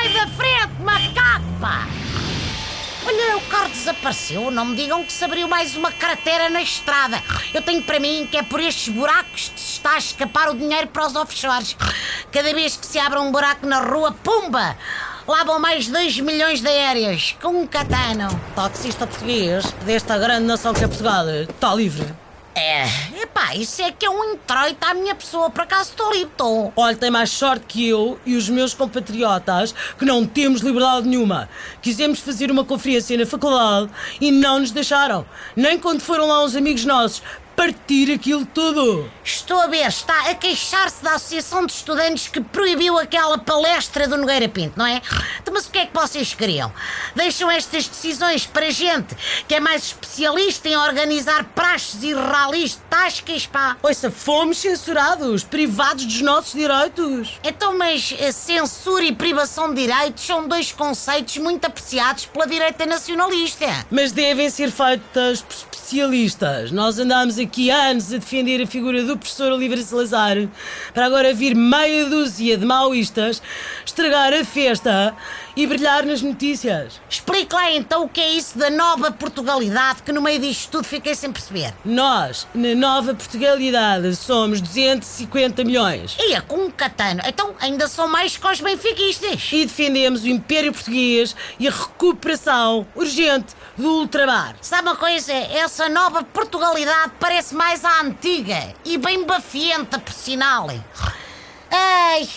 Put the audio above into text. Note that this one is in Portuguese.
Sai da frente, macaco, pá! Olha, o carro desapareceu. Não me digam que se abriu mais uma cratera na estrada. Eu tenho para mim que é por estes buracos que se está a escapar o dinheiro para os offshores. Cada vez que se abre um buraco na rua, pumba! Lá vão mais 2 milhões de aéreas com um catano. Taxista português desta grande nação que é Portugal está livre. É, epá, isso é que é um introito à minha pessoa, por acaso estou livre. Olha, tem mais sorte que eu e os meus compatriotas que não temos liberdade nenhuma. Quisemos fazer uma conferência na faculdade e não nos deixaram. Nem quando foram lá uns amigos nossos partir aquilo tudo. Estou a ver, está a queixar-se da Associação de Estudantes que proibiu aquela palestra do Nogueira Pinto, não é? Então, mas o que é que vocês queriam? Deixam estas decisões para gente que é mais especialista em organizar praxes e ralis de tascas, pá. Ouça, fomos censurados, privados dos nossos direitos. Então, mas censura e privação de direitos são dois conceitos muito apreciados pela direita nacionalista. Mas devem ser feitas por especialistas. Nós andamos aqui anos a defender a figura do professor Oliveira Salazar para agora vir meia dúzia de maoístas estragar a festa e brilhar nas notícias. Explique lá então o que é isso da nova Portugalidade que no meio disto tudo fiquei sem perceber. Nós, na nova Portugalidade, somos 250 milhões. E é com um catano. Então ainda são mais que os benfiquistas. E defendemos o Império Português e a recuperação urgente do ultramar. Sabe uma coisa? Essa nova Portugalidade parece mais à antiga e bem bafienta, por sinal. Ai,